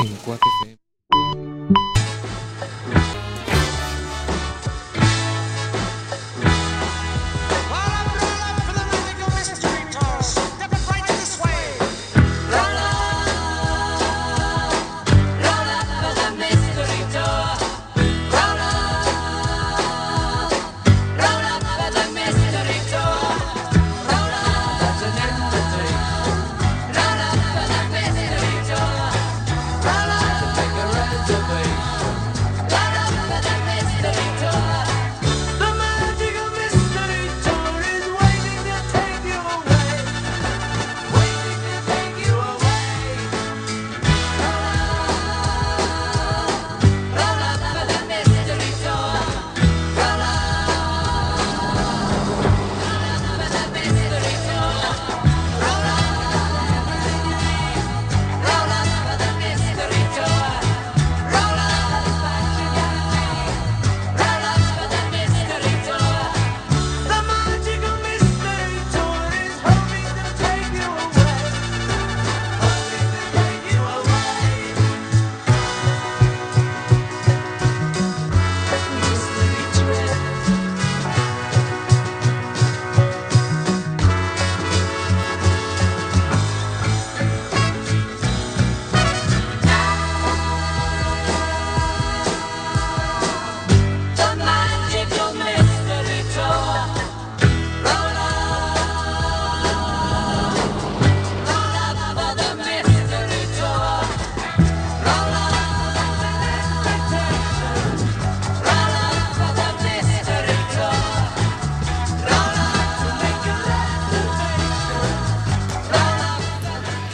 en 4FM.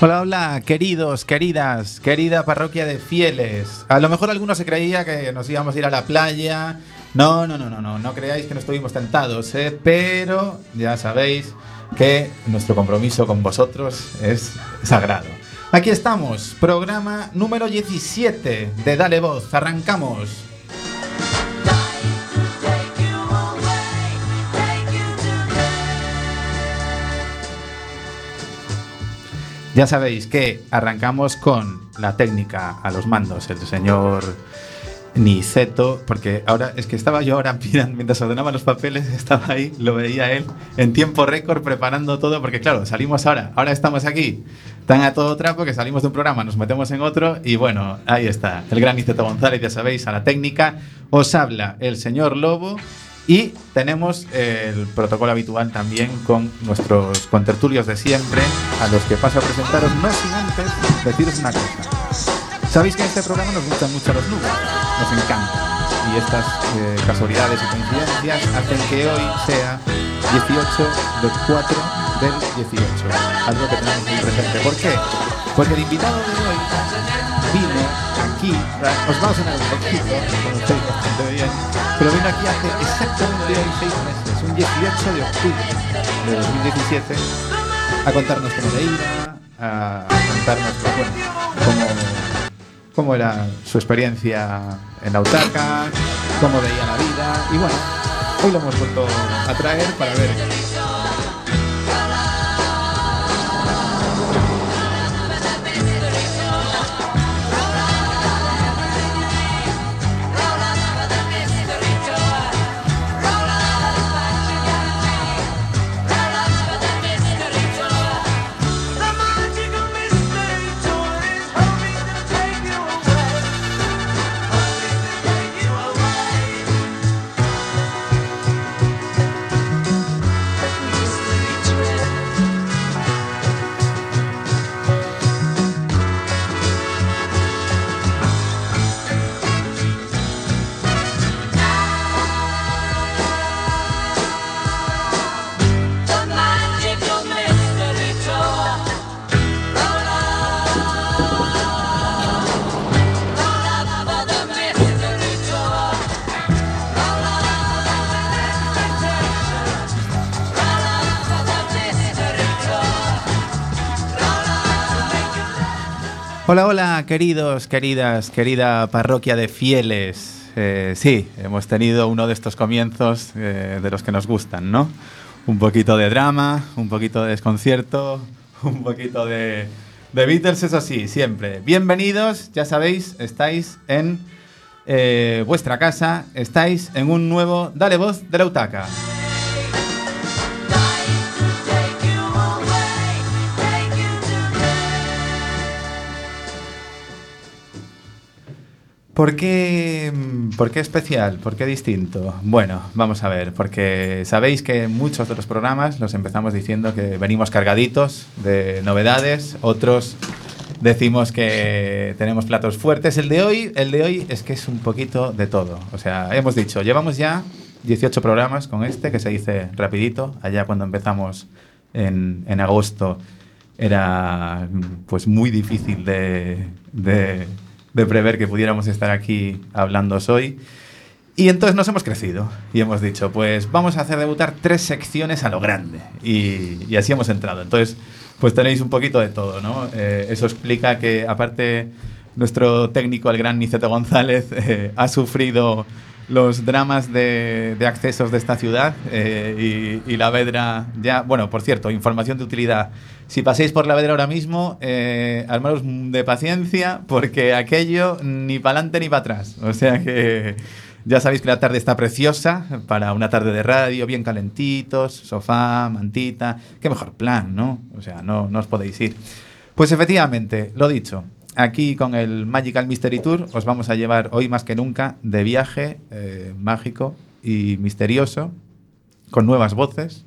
Hola, hola, queridos, queridas, querida parroquia de fieles. A lo mejor algunos se creía que nos íbamos a ir a la playa. No, no, no, no, no, no creáis que no estuvimos tentados, ¿eh? pero ya sabéis que nuestro compromiso con vosotros es sagrado. Aquí estamos, programa número 17 de Dale Voz. Arrancamos. Ya sabéis que arrancamos con la técnica a los mandos, el señor Niceto, porque ahora es que estaba yo ahora mientras ordenaba los papeles, estaba ahí, lo veía él en tiempo récord preparando todo, porque claro, salimos ahora, ahora estamos aquí, tan a todo trapo que salimos de un programa, nos metemos en otro y bueno, ahí está, el gran Niceto González, ya sabéis, a la técnica, os habla el señor Lobo. Y tenemos el protocolo habitual también con nuestros contertulios de siempre, a los que paso a presentaros, no sin antes deciros una cosa. Sabéis que en este programa nos gustan mucho los números, nos encantan. Y estas eh, casualidades y coincidencias hacen que hoy sea 18 del 4 del 18. Algo que tenemos muy presente. ¿Por qué? Porque el invitado de hoy vino aquí, os vamos a sonar un poquito, como bastante bien, pero vino aquí hace exactamente seis meses, un 18 de octubre de 2017, a contarnos cómo le iba, a contarnos bueno, cómo, cómo era su experiencia en la Utaca, cómo veía la vida, y bueno, hoy lo hemos vuelto a traer para ver Hola, hola, queridos, queridas, querida parroquia de fieles. Eh, sí, hemos tenido uno de estos comienzos eh, de los que nos gustan, ¿no? Un poquito de drama, un poquito de desconcierto, un poquito de, The Beatles es así, siempre. Bienvenidos, ya sabéis, estáis en eh, vuestra casa, estáis en un nuevo Dale Voz de la Utaca. ¿Por qué, ¿Por qué especial? ¿Por qué distinto? Bueno, vamos a ver, porque sabéis que muchos de los programas los empezamos diciendo que venimos cargaditos de novedades, otros decimos que tenemos platos fuertes. El de hoy, el de hoy es que es un poquito de todo. O sea, hemos dicho, llevamos ya 18 programas con este, que se dice rapidito, allá cuando empezamos en, agosto era pues muy difícil de de prever que pudiéramos estar aquí hablando hoy. Y entonces nos hemos crecido y hemos dicho, pues vamos a hacer debutar tres secciones a lo grande. Y, así hemos entrado. Entonces, pues tenéis un poquito de todo, ¿no? Eh, eso explica que, aparte, nuestro técnico, el gran Niceto González, eh, ha sufrido los dramas de, accesos de esta ciudad eh, y, la Vedra ya, bueno, por cierto, información de utilidad. Si paséis por la Vedra ahora mismo, eh, armaros de paciencia porque aquello ni para adelante ni para atrás. O sea que ya sabéis que la tarde está preciosa para una tarde de radio, bien calentitos, sofá, mantita. Qué mejor plan, ¿no? O sea, no, no os podéis ir. Pues efectivamente, lo dicho, aquí con el Magical Mystery Tour os vamos a llevar hoy más que nunca de viaje eh, mágico y misterioso, con nuevas voces,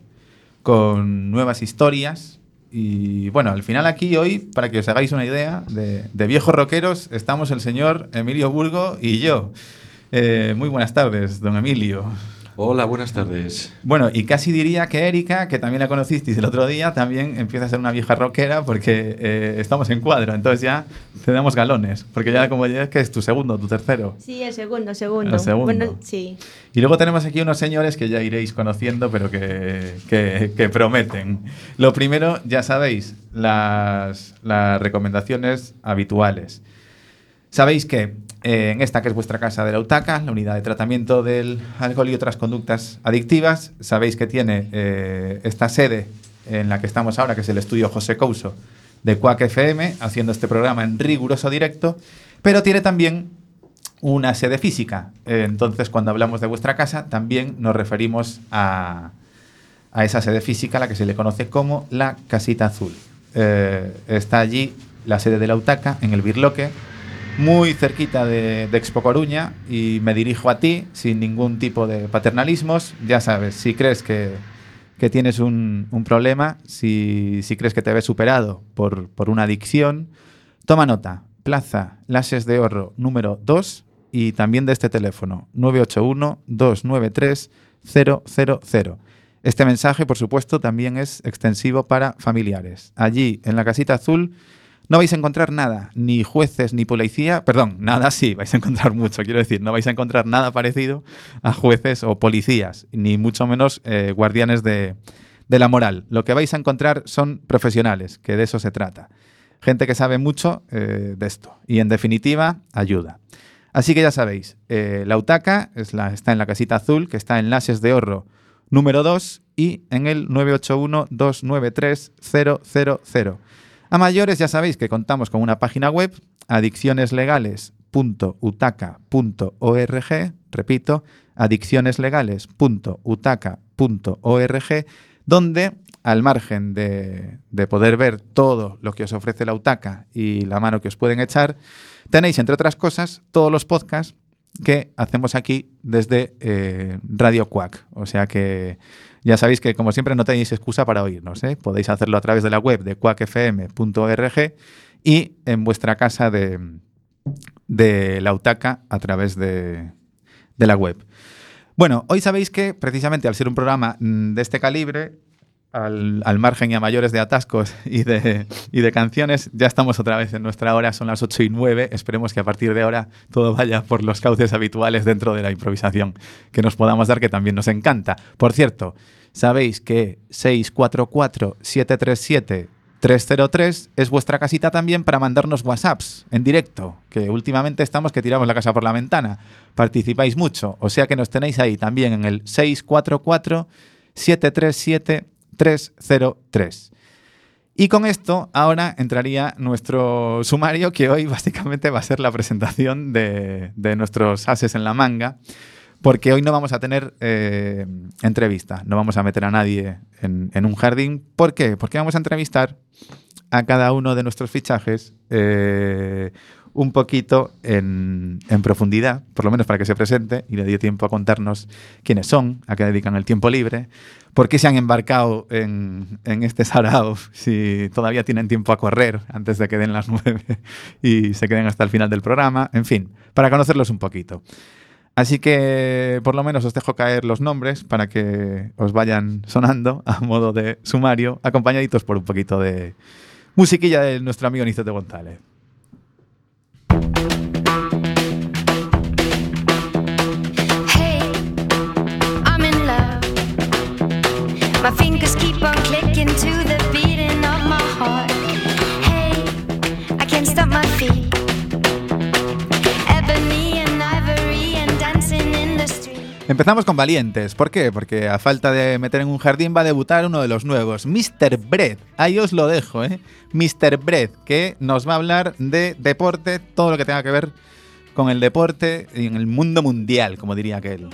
con nuevas historias. Y bueno, al final aquí hoy, para que os hagáis una idea, de, viejos rockeros estamos el señor Emilio Burgo y yo. Eh, muy buenas tardes, don Emilio. Hola, buenas tardes. Bueno, y casi diría que Erika, que también la conocisteis el otro día, también empieza a ser una vieja rockera porque eh, estamos en cuadro, entonces ya te damos galones, porque ya como ya es que es tu segundo, tu tercero. Sí, el segundo, segundo. El segundo. Bueno, sí. Y luego tenemos aquí unos señores que ya iréis conociendo, pero que, que, que prometen. Lo primero, ya sabéis, las, las recomendaciones habituales. Sabéis que eh, en esta que es vuestra casa de la UTACA, la unidad de tratamiento del alcohol y otras conductas adictivas, sabéis que tiene eh, esta sede en la que estamos ahora, que es el estudio José Couso de Cuac FM, haciendo este programa en riguroso directo, pero tiene también una sede física. Eh, entonces, cuando hablamos de vuestra casa, también nos referimos a, a, esa sede física, la que se le conoce como la Casita Azul. está allí la sede de la UTACA, en el Birloque, muy cerquita de, Expo Coruña y me dirijo a ti sin ningún tipo de paternalismos. Ya sabes, si crees que, que tienes un, un problema, si, si, crees que te ves superado por, por, una adicción, toma nota. Plaza Lases de Oro número 2 y también de este teléfono 981-293-000. Este mensaje, por supuesto, también es extensivo para familiares. Allí, en la casita azul, no vais a encontrar nada, ni jueces ni policía, perdón, nada sí, vais a encontrar mucho, quiero decir, no vais a encontrar nada parecido a jueces o policías, ni mucho menos eh, guardianes de, de, la moral. Lo que vais a encontrar son profesionales, que de eso se trata. Gente que sabe mucho eh, de esto y, en definitiva, ayuda. Así que ya sabéis, eh, la UTACA está en la casita azul, que está en Lases de Horro número 2 y en el 981-293-000. A mayores ya sabéis que contamos con una página web, adiccioneslegales.utaca.org, repito, adiccioneslegales.utaca.org, donde al margen de, de, poder ver todo lo que os ofrece la UTACA y la mano que os pueden echar, tenéis, entre otras cosas, todos los podcasts que hacemos aquí desde eh, Radio Quack. O sea que ya sabéis que, como siempre, no tenéis excusa para oírnos. ¿eh? Podéis hacerlo a través de la web de quackfm.org y en vuestra casa de, la UTACA a través de, de la web. Bueno, hoy sabéis que precisamente al ser un programa mm, de este calibre, al, al, margen y a mayores de atascos y de, y de, canciones, ya estamos otra vez en nuestra hora, son las 8 y 9. Esperemos que a partir de ahora todo vaya por los cauces habituales dentro de la improvisación que nos podamos dar, que también nos encanta. Por cierto, sabéis que 644-737-303 es vuestra casita también para mandarnos WhatsApps en directo, que últimamente estamos que tiramos la casa por la ventana. Participáis mucho, o sea que nos tenéis ahí también en el 644 737 303. Y con esto ahora entraría nuestro sumario, que hoy básicamente va a ser la presentación de, de nuestros ases en la manga, porque hoy no vamos a tener eh, entrevista, no vamos a meter a nadie en, un jardín. ¿Por qué? Porque vamos a entrevistar a cada uno de nuestros fichajes eh, un poquito en, en, profundidad, por lo menos para que se presente y le dé tiempo a contarnos quiénes son, a qué dedican el tiempo libre, por qué se han embarcado en, en este sarao si todavía tienen tiempo a correr antes de que den las nueve y se queden hasta el final del programa, en fin, para conocerlos un poquito. Así que por lo menos os dejo caer los nombres para que os vayan sonando a modo de sumario, acompañaditos por un poquito de musiquilla de nuestro amigo Niceto González. My fingers keep on clicking to the beating of my heart. Hey, I can't stop my feet. Ebony and ivory and dancing in the street. Empezamos con valientes. ¿Por qué? Porque a falta de meter en un jardín va a debutar uno de los nuevos, Mr. Bread. Ahí os lo dejo, ¿eh? Mr. Bread, que nos va a hablar de deporte, todo lo que tenga que ver con el deporte en el mundo mundial, como diría aquel.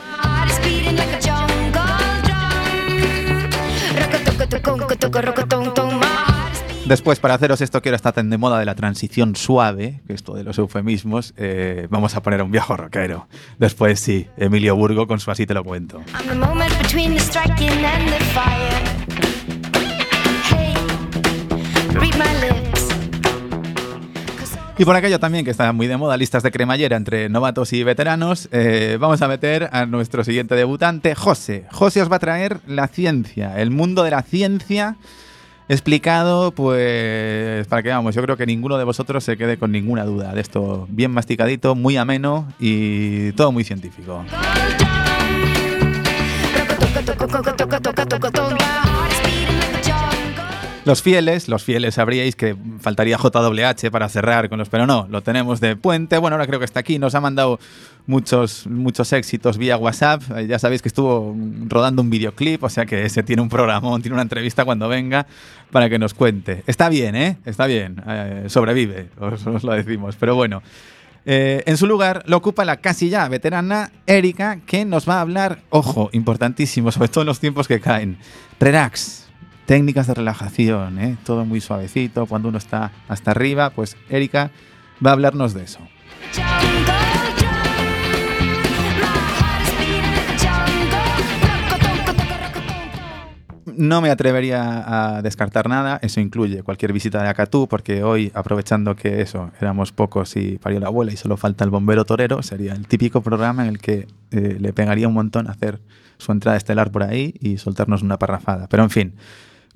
Después, para haceros esto que ahora está tan de moda de la transición suave, que esto de los eufemismos, eh, vamos a poner a un viejo rockero. Después sí, Emilio Burgo con su Así te lo cuento. I'm the Y por aquello también que está muy de moda, listas de cremallera entre novatos y veteranos, eh, vamos a meter a nuestro siguiente debutante, José. José os va a traer la ciencia, el mundo de la ciencia explicado, pues para que vamos, yo creo que ninguno de vosotros se quede con ninguna duda de esto, bien masticadito, muy ameno y todo muy científico. Los fieles, los fieles sabríais que faltaría JWH para cerrar con los, pero no, lo tenemos de puente. Bueno, ahora creo que está aquí, nos ha mandado muchos, muchos éxitos vía WhatsApp. Eh, Ya sabéis que estuvo rodando un videoclip, o sea que ese tiene un programón, tiene una entrevista cuando venga para que nos cuente. Está bien, ¿eh? Está bien, eh, sobrevive, os, lo decimos. Pero bueno, eh, en su lugar lo ocupa la casi ya veterana Erika, que nos va a hablar, ojo, importantísimo, sobre todo en los tiempos que caen. Relax, técnicas de relajación, ¿eh? todo muy suavecito. Cuando uno está hasta arriba, pues Erika va a hablarnos de eso. No me atrevería a descartar nada, eso incluye cualquier visita de Acatú, porque hoy, aprovechando que eso, éramos pocos y parió la abuela y solo falta el bombero torero, sería el típico programa en el que eh, le pegaría un montón hacer su entrada estelar por ahí y soltarnos una parrafada. Pero en fin,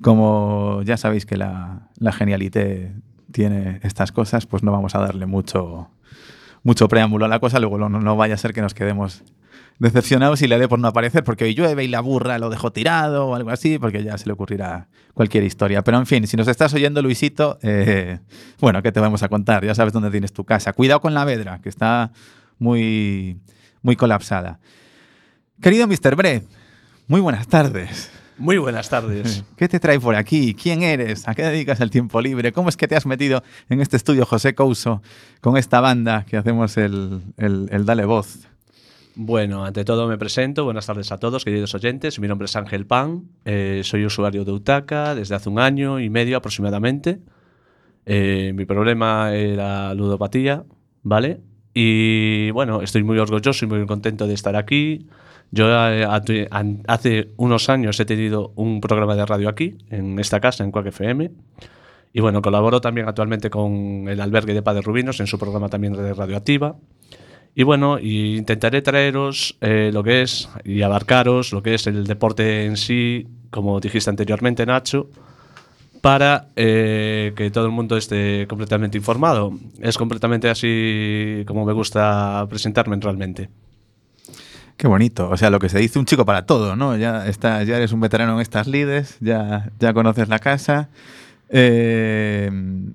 como ya sabéis que la, la genialité tiene estas cosas, pues no vamos a darle mucho, mucho preámbulo a la cosa, luego no, vaya a ser que nos quedemos decepcionados y le dé por no aparecer porque hoy llueve y la burra lo dejó tirado o algo así, porque ya se le ocurrirá cualquier historia. Pero en fin, si nos estás oyendo, Luisito, eh, bueno, ¿qué te vamos a contar? Ya sabes dónde tienes tu casa. Cuidado con la vedra, que está muy, muy colapsada. Querido Mr. Brett, muy buenas tardes. Muy buenas tardes. ¿Qué te trae por aquí? ¿Quién eres? ¿A qué dedicas el tiempo libre? ¿Cómo es que te has metido en este estudio José Couso con esta banda que hacemos el, el, el Dale Voz? Bueno, ante todo me presento. Buenas tardes a todos, queridos oyentes. Mi nombre es Ángel Pan. eh, soy usuario de Utaka desde hace un año y medio aproximadamente. Eh, mi problema era ludopatía, ¿vale? Y bueno, estoy muy orgulloso y muy contento de estar aquí. Yo eh, hace unos años he tenido un programa de radio aquí, en esta casa, en Quack FM. Y bueno, colaboro también actualmente con el albergue de Padre Rubinos en su programa también de Radioactiva. Y bueno, y intentaré traeros eh, lo que es y abarcaros lo que es el deporte en sí, como dijiste anteriormente, Nacho, para eh, que todo el mundo esté completamente informado. Es completamente así como me gusta presentarme realmente. Qué bonito. O sea, lo que se dice un chico para todo, ¿no? Ya, está, ya eres un veterano en estas lides, ya, ya conoces la casa. Eh,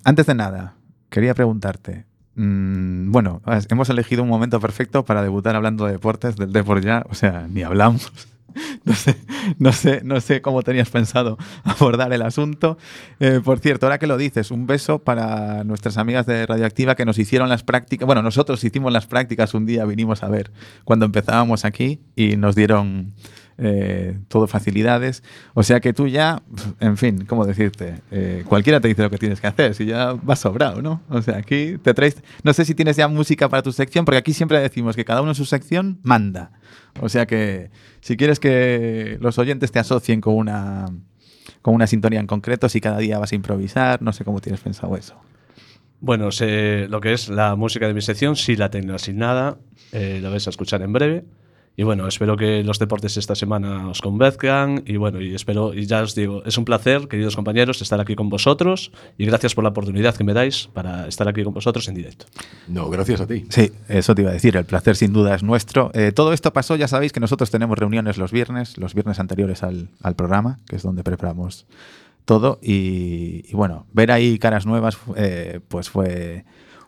antes de nada, quería preguntarte. mm, bueno, hemos elegido un momento perfecto para debutar hablando de deportes, del Deport ya, o sea, ni hablamos. No sé, no sé, no sé cómo tenías pensado abordar el asunto. Eh, por cierto, ahora que lo dices, un beso para nuestras amigas de Radioactiva que nos hicieron las prácticas. Bueno, nosotros hicimos las prácticas un día, vinimos a ver cuando empezábamos aquí y nos dieron eh, todo facilidades. O sea que tú ya, en fin, ¿cómo decirte? Eh, cualquiera te dice lo que tienes que hacer, si ya vas sobrado, ¿no? O sea, aquí te traes. No sé si tienes ya música para tu sección, porque aquí siempre decimos que cada uno en su sección manda. O sea que si quieres que los oyentes te asocien con una, con una sintonía en concreto, si cada día vas a improvisar, no sé cómo tienes pensado eso. Bueno, sé lo que es la música de mi sección, sí la tengo asignada, eh, lo vais a escuchar en breve. Y bueno, espero que los deportes esta semana os convenzcan y bueno, y espero, y ya os digo, es un placer, queridos compañeros, estar aquí con vosotros y gracias por la oportunidad que me dais para estar aquí con vosotros en directo. No, gracias a ti. Sí, eso te iba a decir, el placer sin duda es nuestro. Eh, todo esto pasó, ya sabéis que nosotros tenemos reuniones los viernes, los viernes anteriores al, al programa, que es donde preparamos todo. Y, y bueno, ver ahí caras nuevas, eh, pues fue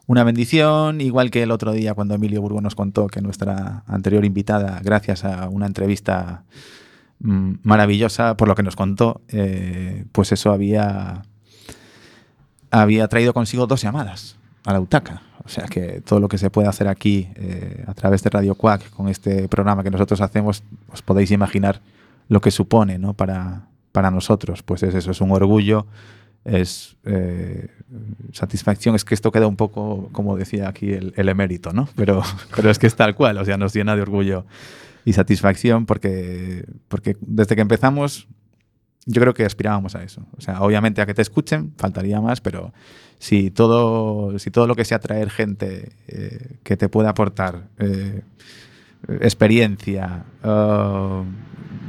una bendición, igual que el otro día cuando Emilio Burgo nos contó que nuestra anterior invitada, gracias a una entrevista mm, maravillosa por lo que nos contó, eh, pues eso había, había traído consigo dos llamadas a la UTACA. O sea que todo lo que se puede hacer aquí eh, a través de Radio Quack con este programa que nosotros hacemos, os podéis imaginar lo que supone ¿no? para, para nosotros. Pues es eso, es un orgullo, es eh, satisfacción. Es que esto queda un poco, como decía aquí el, emérito, ¿no? Pero, pero es que es tal cual, o sea, nos llena de orgullo y satisfacción porque, porque desde que empezamos yo creo que aspirábamos a eso. O sea, obviamente a que te escuchen, faltaría más, pero si todo, si todo lo que sea traer gente eh, que te pueda aportar eh, experiencia, uh,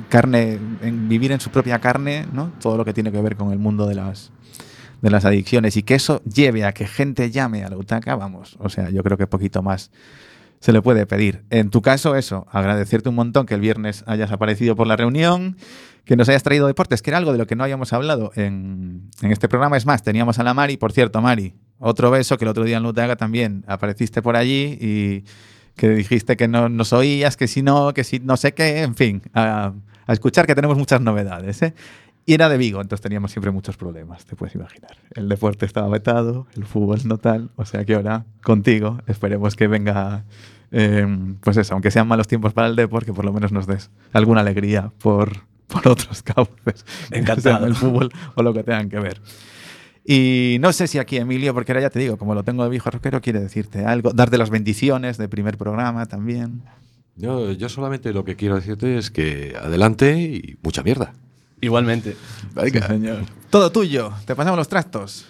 carne, en vivir en su propia carne, ¿no? todo lo que tiene que ver con el mundo de las, de las adicciones y que eso lleve a que gente llame a la UTACA, vamos, o sea, yo creo que poquito más se le puede pedir. En tu caso, eso, agradecerte un montón que el viernes hayas aparecido por la reunión, que nos hayas traído deportes, que era algo de lo que no habíamos hablado en, en este programa. Es más, teníamos a la Mari, por cierto, Mari, otro beso que el otro día en Lutaga también apareciste por allí y que dijiste que no nos oías, que si no, que si no sé qué, en fin, a, a escuchar que tenemos muchas novedades. ¿eh? Y era de Vigo, entonces teníamos siempre muchos problemas, te puedes imaginar. El deporte estaba vetado, el fútbol no tal, o sea que ahora contigo esperemos que venga, eh, pues eso, aunque sean malos tiempos para el deporte, que por lo menos nos des alguna alegría por, por otros cauces, Encantado. el fútbol o lo que tengan que ver. Y no sé si aquí Emilio, porque ahora ya te digo, como lo tengo de viejo rockero, quiere decirte algo, darte las bendiciones de primer programa también. Yo, yo solamente lo que quiero decirte es que adelante y mucha mierda. Igualmente. Venga. señor. Todo tuyo, te pasamos los trastos.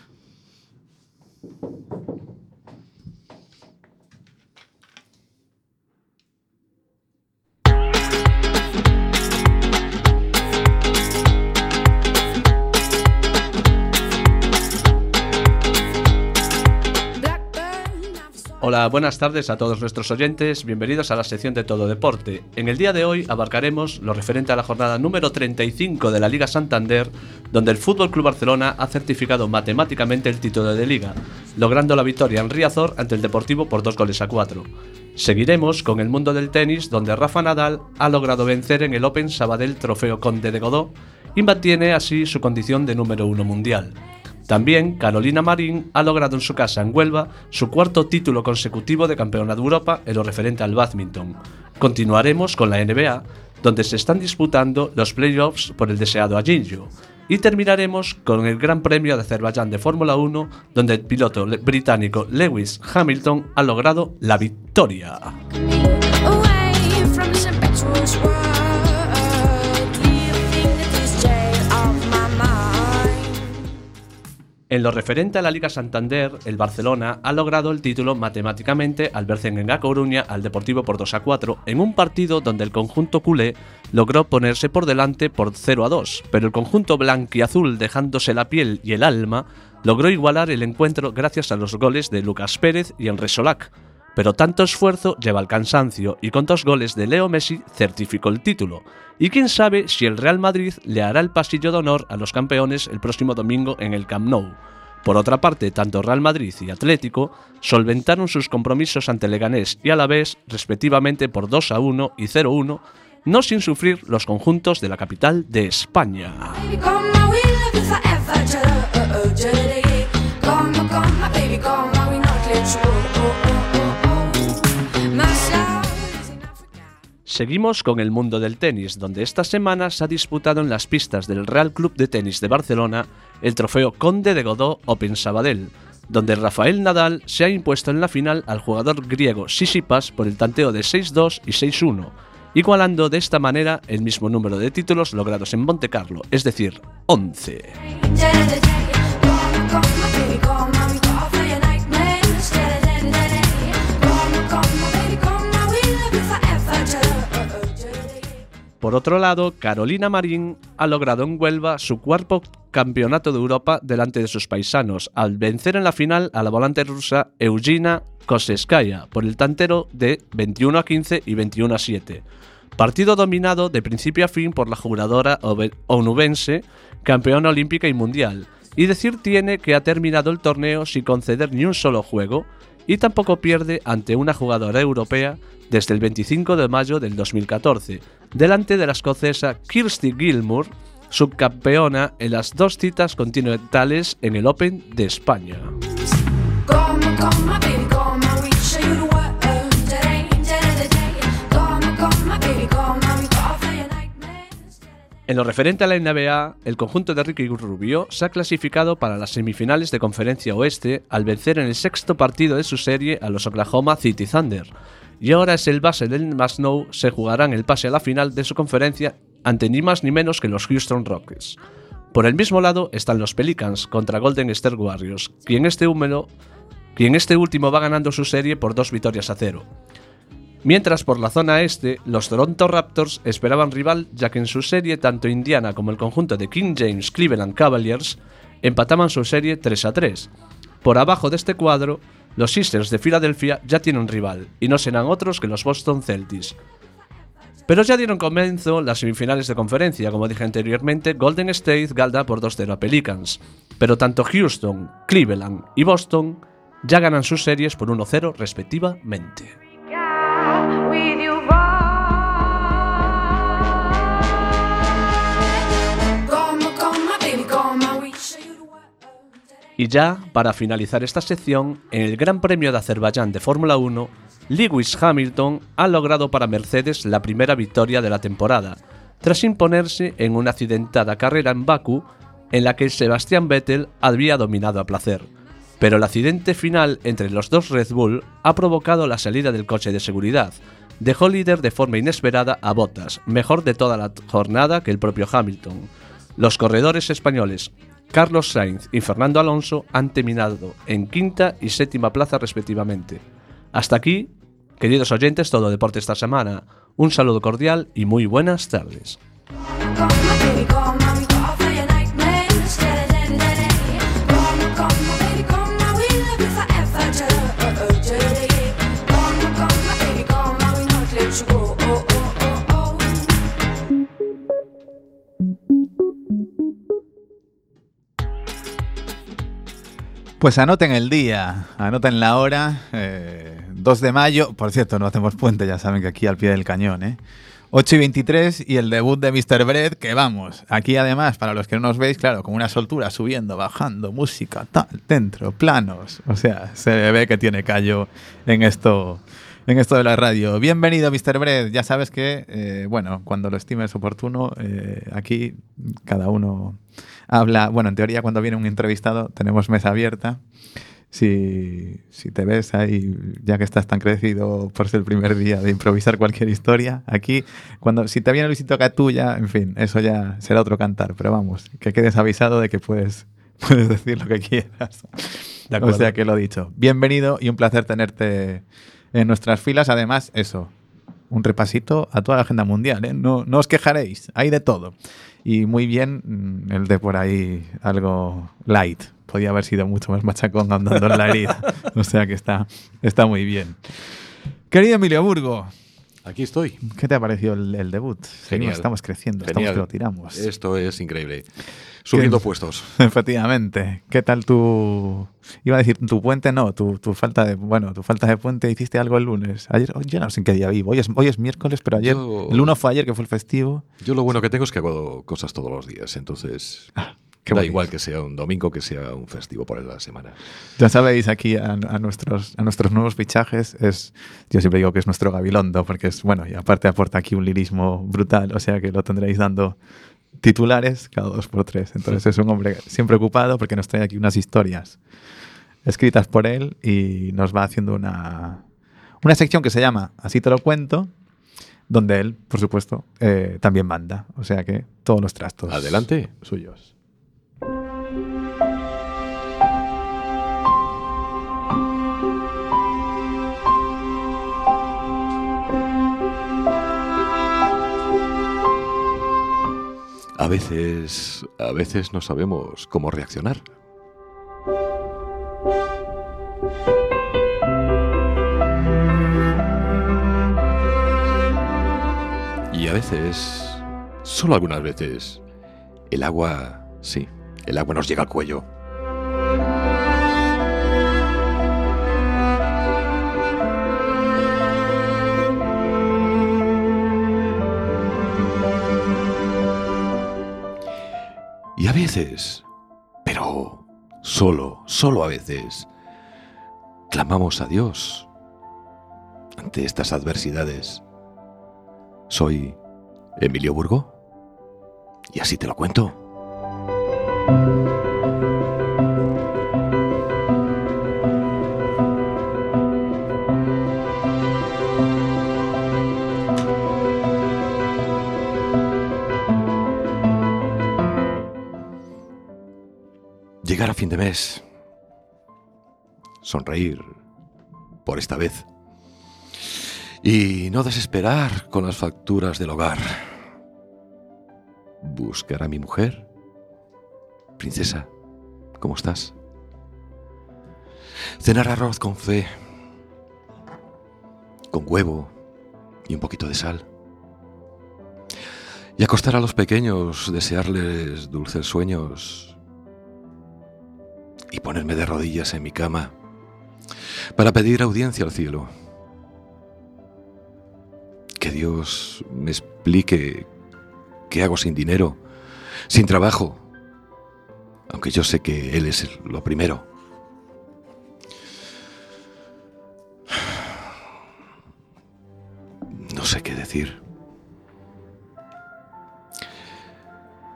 Hola, buenas tardes a todos nuestros oyentes, bienvenidos a la sección de Todo Deporte. En el día de hoy abarcaremos lo referente a la jornada número 35 de la Liga Santander, donde el Fútbol Club Barcelona ha certificado matemáticamente el título de Liga, logrando la victoria en Riazor ante el Deportivo por dos goles a cuatro. Seguiremos con el mundo del tenis, donde Rafa Nadal ha logrado vencer en el Open Sabadell Trofeo Conde de Godó y mantiene así su condición de número uno mundial. También Carolina Marín ha logrado en su casa en Huelva su cuarto título consecutivo de campeona de Europa en lo referente al badminton. Continuaremos con la NBA, donde se están disputando los playoffs por el deseado Ajinjo. Y terminaremos con el Gran Premio de Azerbaiyán de Fórmula 1, donde el piloto británico Lewis Hamilton ha logrado la victoria. En lo referente a la Liga Santander, el Barcelona ha logrado el título matemáticamente al verse en A Coruña al Deportivo por 2 a 4 en un partido donde el conjunto culé logró ponerse por delante por 0 a 2, pero el conjunto blanquiazul dejándose la piel y el alma logró igualar el encuentro gracias a los goles de Lucas Pérez y Enre Solac. Pero tanto esfuerzo lleva al cansancio y con dos goles de Leo Messi certificó el título. Y quién sabe si el Real Madrid le hará el pasillo de honor a los campeones el próximo domingo en el Camp Nou. Por otra parte, tanto Real Madrid y Atlético solventaron sus compromisos ante Leganés y Alavés respectivamente por 2 a 1 y 0 1, no sin sufrir los conjuntos de la capital de España. Seguimos con el mundo del tenis, donde esta semana se ha disputado en las pistas del Real Club de Tenis de Barcelona el trofeo Conde de Godó Open Sabadell, donde Rafael Nadal se ha impuesto en la final al jugador griego Sisipas por el tanteo de 6-2 y 6-1, igualando de esta manera el mismo número de títulos logrados en Monte Carlo, es decir, 11. Por otro lado, Carolina Marín ha logrado en Huelva su cuarto campeonato de Europa delante de sus paisanos, al vencer en la final a la volante rusa Eugenia Koseskaya por el tantero de 21 a 15 y 21 a 7. Partido dominado de principio a fin por la jugadora onubense, campeona olímpica y mundial. Y decir tiene que ha terminado el torneo sin conceder ni un solo juego, y tampoco pierde ante una jugadora europea desde el 25 de mayo del 2014, delante de la escocesa Kirsty Gilmour, subcampeona en las dos citas continentales en el Open de España. En lo referente a la NBA, el conjunto de Ricky Rubio se ha clasificado para las semifinales de Conferencia Oeste al vencer en el sexto partido de su serie a los Oklahoma City Thunder. Y ahora es el base del Masnow se jugarán el pase a la final de su conferencia ante ni más ni menos que los Houston Rockets. Por el mismo lado están los Pelicans contra Golden State Warriors, quien este, quien este último va ganando su serie por dos victorias a cero. Mientras por la zona este, los Toronto Raptors esperaban rival ya que en su serie tanto Indiana como el conjunto de King James Cleveland Cavaliers empataban su serie 3 a 3. Por abajo de este cuadro, los Sixers de Filadelfia ya tienen rival y no serán otros que los Boston Celtics. Pero ya dieron comienzo las semifinales de conferencia, como dije anteriormente, Golden State gana por 2-0 a Pelicans, pero tanto Houston, Cleveland y Boston ya ganan sus series por 1-0 respectivamente. Y ya, para finalizar esta sección, en el Gran Premio de Azerbaiyán de Fórmula 1, Lewis Hamilton ha logrado para Mercedes la primera victoria de la temporada, tras imponerse en una accidentada carrera en Bakú en la que Sebastian Vettel había dominado a placer. Pero el accidente final entre los dos Red Bull ha provocado la salida del coche de seguridad. Dejó líder de forma inesperada a Bottas, mejor de toda la jornada que el propio Hamilton. Los corredores españoles Carlos Sainz y Fernando Alonso han terminado en quinta y séptima plaza respectivamente. Hasta aquí, queridos oyentes, todo deporte esta semana. Un saludo cordial y muy buenas tardes. Pues anoten el día, anoten la hora, eh, 2 de mayo, por cierto, no hacemos puente, ya saben que aquí al pie del cañón, ¿eh? 8 y 23 y el debut de Mr. Bread, que vamos, aquí además, para los que no nos veis, claro, con una soltura subiendo, bajando, música, tal, dentro, planos, o sea, se ve que tiene callo en esto, en esto de la radio. Bienvenido, Mr. Bread, ya sabes que, eh, bueno, cuando lo estimes oportuno, eh, aquí cada uno habla, bueno, en teoría cuando viene un entrevistado tenemos mesa abierta. Si, si te ves ahí, ya que estás tan crecido por ser el primer día de improvisar cualquier historia, aquí, cuando si te viene Luisito Catulla, en fin, eso ya será otro cantar, pero vamos, que quedes avisado de que puedes, puedes decir lo que quieras. De o sea que lo dicho. Bienvenido y un placer tenerte en nuestras filas. Además, eso, un repasito a toda la agenda mundial. ¿eh? No, no os quejaréis, hay de todo. Y muy bien mm, el de por ahí algo light. Podía haber sido mucho más machacón andando en la herida. o sea que está, está muy bien. Querido Emilio Burgo, Aquí estoy. ¿Qué te ha parecido el, el debut? Genial. estamos creciendo, Genial. estamos que lo tiramos. Esto es increíble. Subiendo puestos. Efectivamente. ¿Qué tal tu iba a decir tu puente no, tu, tu falta de bueno, tu falta de puente hiciste algo el lunes. Ayer oh, yo no sé en qué día vivo. Hoy es, hoy es miércoles, pero ayer Yo- el uno fue ayer que fue el festivo. Yo lo bueno que tengo es que hago cosas todos los días, entonces Ah, Qué da bonito. igual que sea un domingo que sea un festivo por la semana. Ya sabéis aquí a, a nuestros a nuestros nuevos fichajes es yo siempre digo que es nuestro Gabilondo porque es bueno y aparte aporta aquí un lirismo brutal, o sea que lo tendréis dando titulares cada dos por tres. Entonces es un hombre siempre ocupado porque nos trae aquí unas historias escritas por él y nos va haciendo una, una sección que se llama Así te lo cuento, donde él, por supuesto, eh, también manda. O sea que todos los trastos Adelante. suyos. A veces, a veces no sabemos cómo reaccionar. Y a veces, solo algunas veces, el agua, sí, el agua nos llega al cuello. Pero solo, solo a veces, clamamos a Dios ante estas adversidades. Soy Emilio Burgo y así te lo cuento. Fin de mes. Sonreír por esta vez. Y no desesperar con las facturas del hogar. Buscar a mi mujer. Princesa, ¿cómo estás? Cenar arroz con fe. Con huevo y un poquito de sal. Y acostar a los pequeños, desearles dulces sueños y ponerme de rodillas en mi cama para pedir audiencia al cielo. Que Dios me explique qué hago sin dinero, sin trabajo, aunque yo sé que Él es lo primero. No sé qué decir.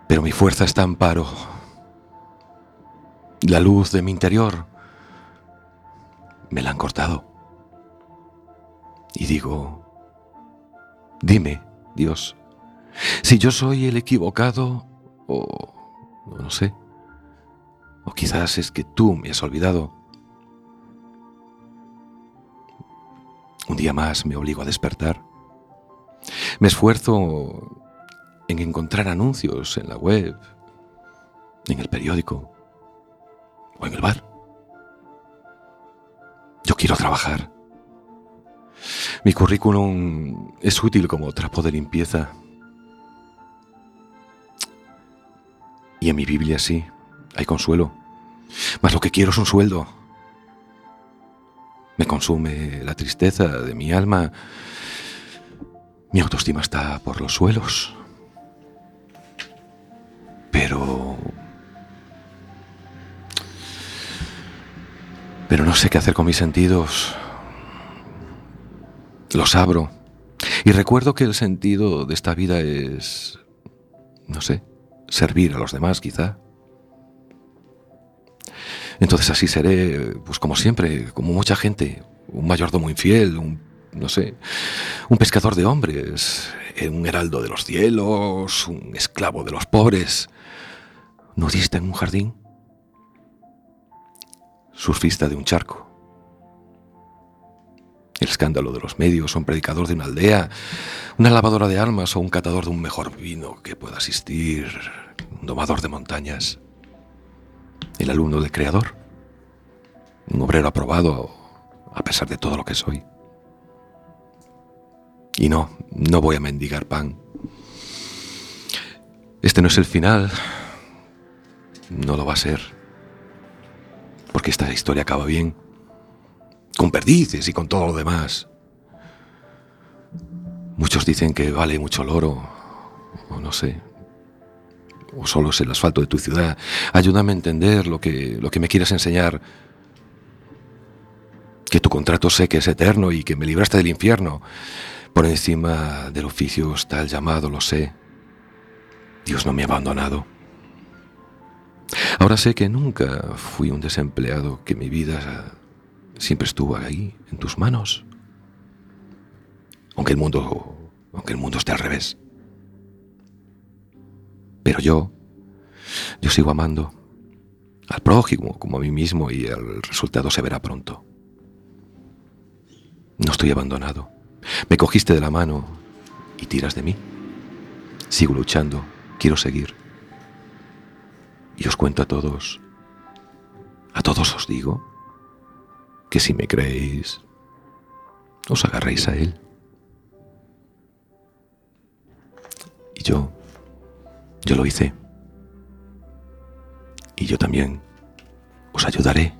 Pero mi fuerza está en paro la luz de mi interior me la han cortado. Y digo, dime, Dios, si yo soy el equivocado o no sé, o quizás es que tú me has olvidado. Un día más me obligo a despertar. Me esfuerzo en encontrar anuncios en la web, en el periódico o en el bar. Yo quiero trabajar. Mi currículum es útil como trapo de limpieza. Y en mi Biblia sí, hay consuelo. Mas lo que quiero es un sueldo. Me consume la tristeza de mi alma. Mi autoestima está por los suelos. Pero Pero no sé qué hacer con mis sentidos. Los abro. Y recuerdo que el sentido de esta vida es, no sé, servir a los demás quizá. Entonces así seré, pues como siempre, como mucha gente, un mayordomo infiel, un, no sé, un pescador de hombres, eh, un heraldo de los cielos, un esclavo de los pobres, nudista en un jardín surfista de un charco. El escándalo de los medios, un predicador de una aldea, una lavadora de almas o un catador de un mejor vino que pueda asistir, un domador de montañas, el alumno del creador, un obrero aprobado a pesar de todo lo que soy. Y no, no voy a mendigar pan. Este no es el final. No lo va a ser. Porque esta historia acaba bien. Con perdices y con todo lo demás. Muchos dicen que vale mucho el oro. O no sé. O solo es el asfalto de tu ciudad. Ayúdame a entender lo que, lo que me quieres enseñar. Que tu contrato sé que es eterno y que me libraste del infierno. Por encima del oficio está el llamado, lo sé. Dios no me ha abandonado. Ahora sé que nunca fui un desempleado, que mi vida siempre estuvo ahí, en tus manos. Aunque el mundo, aunque el mundo esté al revés. Pero yo, yo sigo amando al prójimo como a mí mismo y el resultado se verá pronto. No estoy abandonado. Me cogiste de la mano y tiras de mí. Sigo luchando, quiero seguir. Y os cuento a todos, a todos os digo, que si me creéis, os agarréis a él. Y yo, yo lo hice. Y yo también os ayudaré.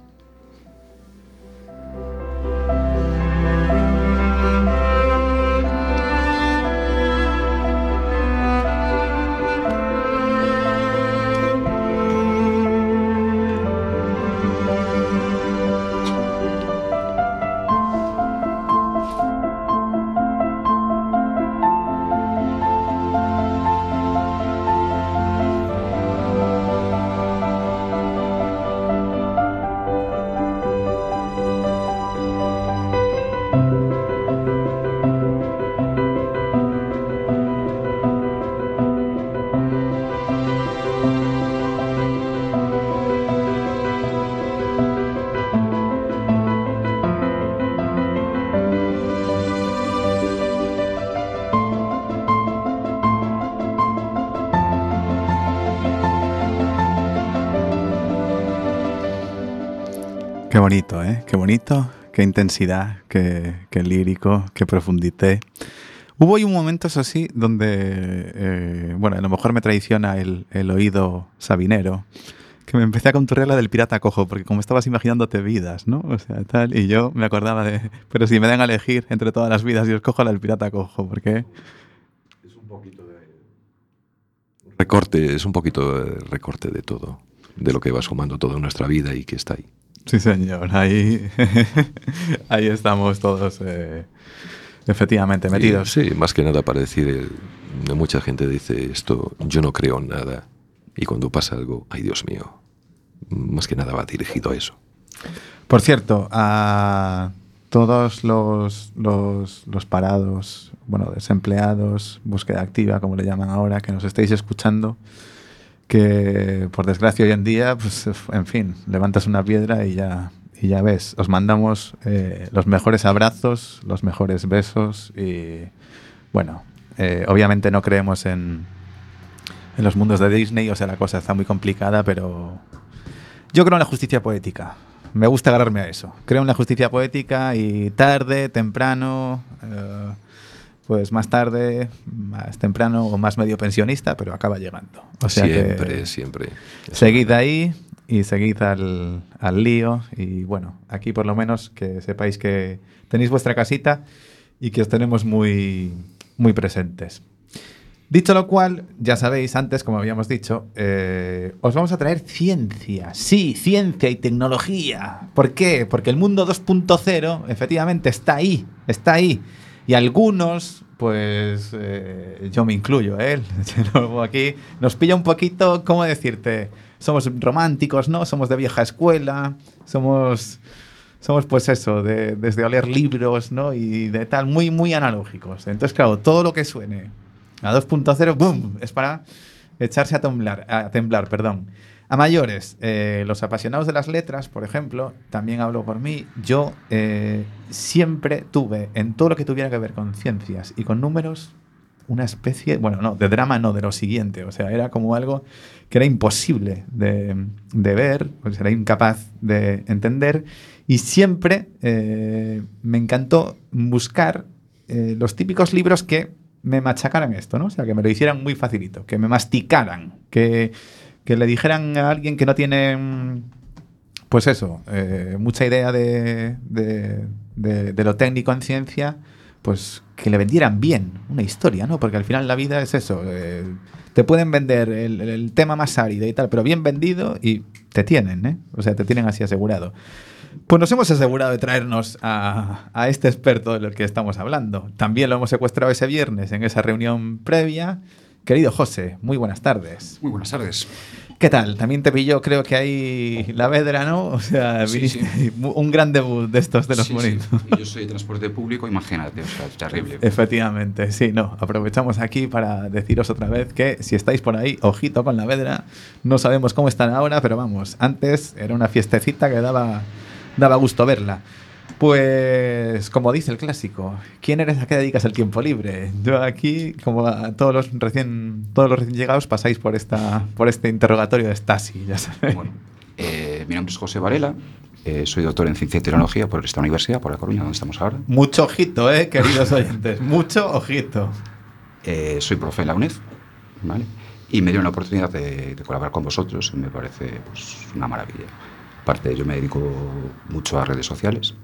Bonito, ¿eh? Qué bonito, qué intensidad, qué, qué lírico, qué profundité. Hubo un momento, eso sí, donde, eh, bueno, a lo mejor me traiciona el, el oído sabinero, que me empecé a conturrear la del pirata cojo, porque como estabas imaginándote vidas, ¿no? O sea, tal, y yo me acordaba de, pero si me dan a elegir entre todas las vidas, yo escojo la del pirata cojo, porque Recorte, es un poquito de recorte de todo, de lo que va sumando toda nuestra vida y que está ahí. Sí, señor, ahí, ahí estamos todos eh, efectivamente metidos. Sí, sí, más que nada para decir, eh, mucha gente dice esto, yo no creo en nada. Y cuando pasa algo, ay Dios mío, más que nada va dirigido a eso. Por cierto, a todos los, los, los parados, bueno, desempleados, búsqueda activa, como le llaman ahora, que nos estáis escuchando, que por desgracia hoy en día, pues, en fin, levantas una piedra y ya, y ya ves. Os mandamos eh, los mejores abrazos, los mejores besos y, bueno, eh, obviamente no creemos en, en los mundos de Disney, o sea, la cosa está muy complicada, pero yo creo en la justicia poética. Me gusta agarrarme a eso. Creo en la justicia poética y tarde, temprano, eh, pues más tarde, más temprano o más medio pensionista, pero acaba llegando. O sea siempre, que siempre. seguid ahí y seguid al, al lío. Y bueno, aquí por lo menos que sepáis que tenéis vuestra casita y que os tenemos muy, muy presentes. Dicho lo cual, ya sabéis, antes, como habíamos dicho, eh, os vamos a traer ciencia. Sí, ciencia y tecnología. ¿Por qué? Porque el mundo 2.0 efectivamente está ahí, está ahí. Y algunos, pues eh, yo me incluyo, ¿eh? Aquí nos pilla un poquito, ¿cómo decirte? Somos románticos, ¿no? Somos de vieja escuela, somos, somos pues eso, de, desde oler libros, ¿no? Y de tal, muy, muy analógicos. Entonces, claro, todo lo que suene a 2.0, ¡boom! Es para echarse a temblar, a temblar, perdón. A mayores, eh, los apasionados de las letras, por ejemplo, también hablo por mí, yo eh, siempre tuve, en todo lo que tuviera que ver con ciencias y con números, una especie, bueno, no, de drama no, de lo siguiente, o sea, era como algo que era imposible de, de ver, pues era incapaz de entender, y siempre eh, me encantó buscar los típicos libros que me machacaran esto, ¿no? O sea, que me lo hicieran muy facilito, que me masticaran, que, que le dijeran a alguien que no tiene, mm, pues eso, eh, mucha idea de, de- de- lo técnico en ciencia, pues que le vendieran bien una historia, ¿no? Porque al final la vida es eso. eh, te pueden vender el, tema más árido y tal, pero bien vendido y te tienen, ¿eh? O sea, te tienen así asegurado. Pues nos hemos asegurado de traernos a, a este experto de lo que estamos hablando. También lo hemos secuestrado ese viernes en esa reunión previa. Querido José, muy buenas tardes. Muy buenas tardes. ¿Qué tal? También te pilló, creo que ahí la vedra, ¿no? O sea, Sí, viniste- un gran debut de estos de los Sí, sí. bonitos. Yo soy transporte público, imagínate, o sea, es terrible. Efectivamente, sí, no. Aprovechamos aquí para deciros otra vez que si estáis por ahí, ojito con la vedra. No sabemos cómo están ahora, pero vamos, antes era una fiestecita que daba, daba gusto verla. Pues, como dice el clásico, ¿quién eres a qué dedicas el tiempo libre? Yo aquí, como a todos los recién, todos los recién llegados, pasáis por esta, por este interrogatorio de Stasi, ya sabéis. Bueno, eh, mi nombre es José Varela, eh, soy doctor en Ciencia y Tecnología por esta universidad, por La Coruña, donde estamos ahora. Mucho ojito, eh, queridos oyentes, mucho ojito. Eh, soy profe en la UNED, ¿vale? Y me dieron la oportunidad de, de colaborar con vosotros y me parece pues, una maravilla. Aparte, yo me dedico mucho a redes sociales,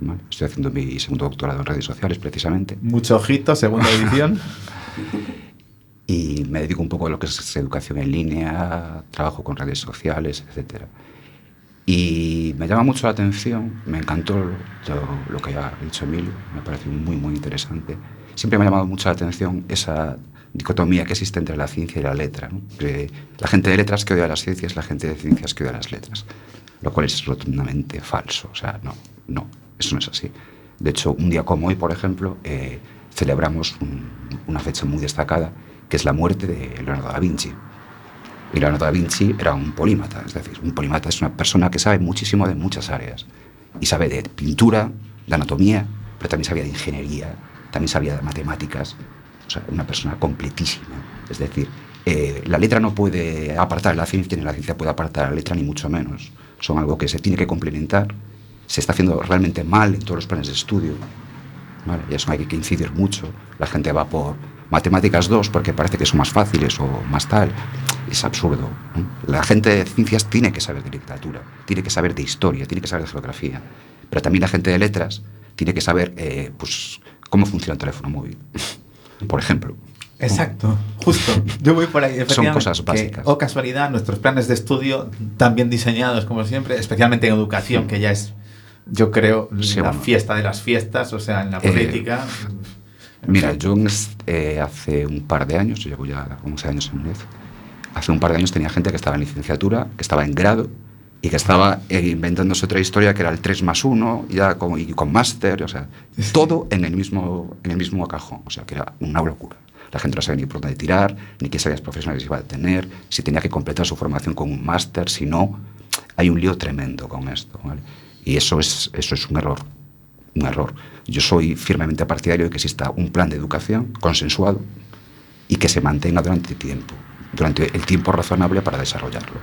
¿vale? Estoy haciendo mi segundo doctorado en redes sociales, precisamente. Mucho ojito, segunda edición. y me dedico un poco a lo que es educación en línea, trabajo con redes sociales, etc. Y me llama mucho la atención, me encantó lo, lo que ha dicho Emilio, me parece muy, muy interesante. Siempre me ha llamado mucho la atención esa dicotomía que existe entre la ciencia y la letra. ¿no? Que la gente de letras que odia las ciencias, la gente de ciencias que odia las letras, lo cual es rotundamente falso. O sea, no, no, eso no es así. De hecho, un día como hoy, por ejemplo, eh, celebramos un- una fecha muy destacada, que es la muerte de Leonardo da Vinci. Y Leonardo da Vinci era un polímata, es decir, un polímata es una persona que sabe muchísimo de muchas áreas. Y sabe de pintura, de anatomía, pero también sabía de ingeniería, también sabía de matemáticas. O sea, una persona completísima. Es decir, eh, la letra no puede apartar la ciencia, ni la ciencia puede apartar la letra, ni mucho menos. Son algo que se tiene que complementar. Se está haciendo realmente mal en todos los planes de estudio. ¿vale? Y eso hay que incidir mucho. La gente va por matemáticas 2 porque parece que son más fáciles o más tal. Es absurdo. ¿no? La gente de ciencias tiene que saber de literatura, tiene que saber de historia, tiene que saber de geografía. Pero también la gente de letras tiene que saber eh, pues, cómo funciona un teléfono móvil, por ejemplo. Exacto, justo. Yo voy por ahí. efectivamente, cosas que, básicas. o casualidad, nuestros planes de estudio tan bien diseñados como siempre, especialmente en educación, que ya es, yo creo, Sí, la bueno. fiesta de las fiestas, o sea, en la Eh, política. Mira, yo eh, hace un par de años, yo llevo ya 11 años en UNED, hace un par de años tenía gente que estaba en licenciatura, que estaba en grado y que estaba eh, inventándose otra historia que era el 3 más 1 ya con, y con máster, o sea, todo en el, mismo, en el mismo cajón, o sea, que era una locura. La gente no sabía ni por dónde tirar, ni qué áreas profesionales iba a tener, si tenía que completar su formación con un máster, si no. Hay un lío tremendo con esto, ¿vale? Y eso es, eso es un error un error. Yo soy firmemente partidario de que exista un plan de educación consensuado y que se mantenga durante tiempo, durante el tiempo razonable para desarrollarlo.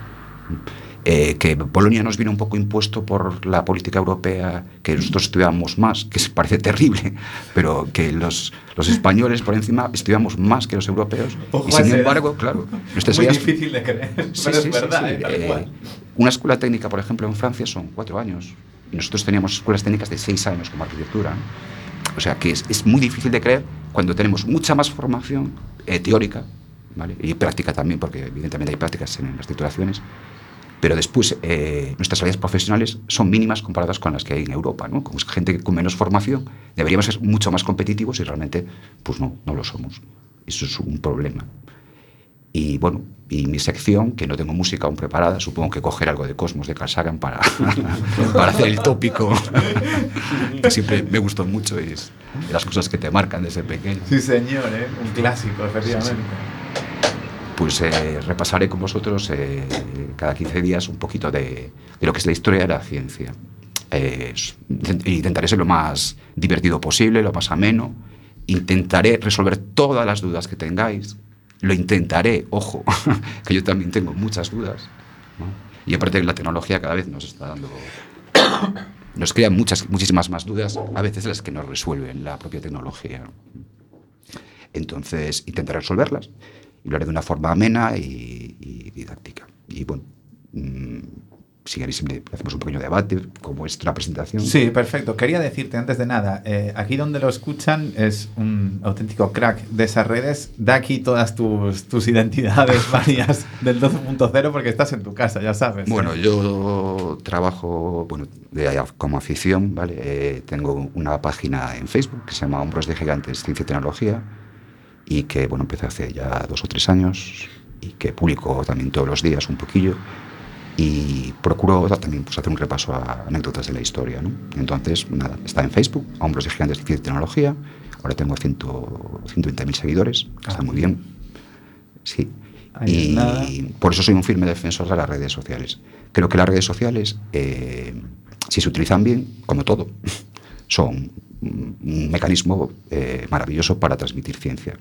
Eh, que Polonia nos viene un poco impuesto por la política europea, que nosotros estudiamos más, que parece terrible, pero que los, los españoles por encima estudiamos más que los europeos. Ojo y sin embargo, dato. claro, nuestras Muy ideas- difícil de creer, Sí, pero sí, es verdad, sí. eh, tal Eh, una escuela técnica, por ejemplo, en Francia son cuatro años. Nosotros teníamos escuelas técnicas de seis años como arquitectura. ¿no? O sea que es, es muy difícil de creer cuando tenemos mucha más formación eh, teórica ¿vale? y práctica también, porque evidentemente hay prácticas en las titulaciones. Pero después eh, nuestras salidas profesionales son mínimas comparadas con las que hay en Europa. ¿no? Es gente con menos formación, deberíamos ser mucho más competitivos y realmente pues no, no lo somos. Eso es un problema. Y bueno, y mi sección, que no tengo música aún preparada, supongo que coger algo de Cosmos de Carl Sagan para, para hacer el tópico, que siempre me gustó mucho y es de las cosas que te marcan desde pequeño. Sí, señor, ¿eh? un clásico, efectivamente. Pues eh, repasaré con vosotros eh, cada 15 días un poquito de, de lo que es la historia de la ciencia. Eh, intentaré ser lo más divertido posible, lo más ameno. Intentaré resolver todas las dudas que tengáis. Lo intentaré, ojo, que yo también tengo muchas dudas. Y aparte la tecnología cada vez nos está dando nos crean muchas, muchísimas más dudas, a veces las que nos resuelven la propia tecnología. Entonces, intentaré resolverlas y lo haré de una forma amena y, y didáctica. Y bueno, mm, si queréis, hacemos un pequeño debate, como es la presentación. Sí, perfecto. Quería decirte antes de nada, eh, aquí donde lo escuchan es un auténtico crack de esas redes. Da aquí todas tus, tus identidades varias del 12.0 porque estás en tu casa, ya sabes. Bueno, yo trabajo bueno, de- como afición, ¿vale? Eh, tengo una página en Facebook que se llama Hombros de Gigantes Ciencia y Tecnología y que, bueno, empecé hace ya dos o tres años y que publico también todos los días un poquillo y procuro también pues, hacer un repaso a anécdotas de la historia, ¿no? Entonces, nada, está en Facebook, Hombros de Gigantes Ciencia y Tecnología, ahora tengo 100 120.000 seguidores, está muy bien, sí. Ahí Y nada. por eso soy un firme defensor de las redes sociales. Creo que las redes sociales, eh, si se utilizan bien, como todo, son un un mecanismo eh, maravilloso para transmitir ciencia.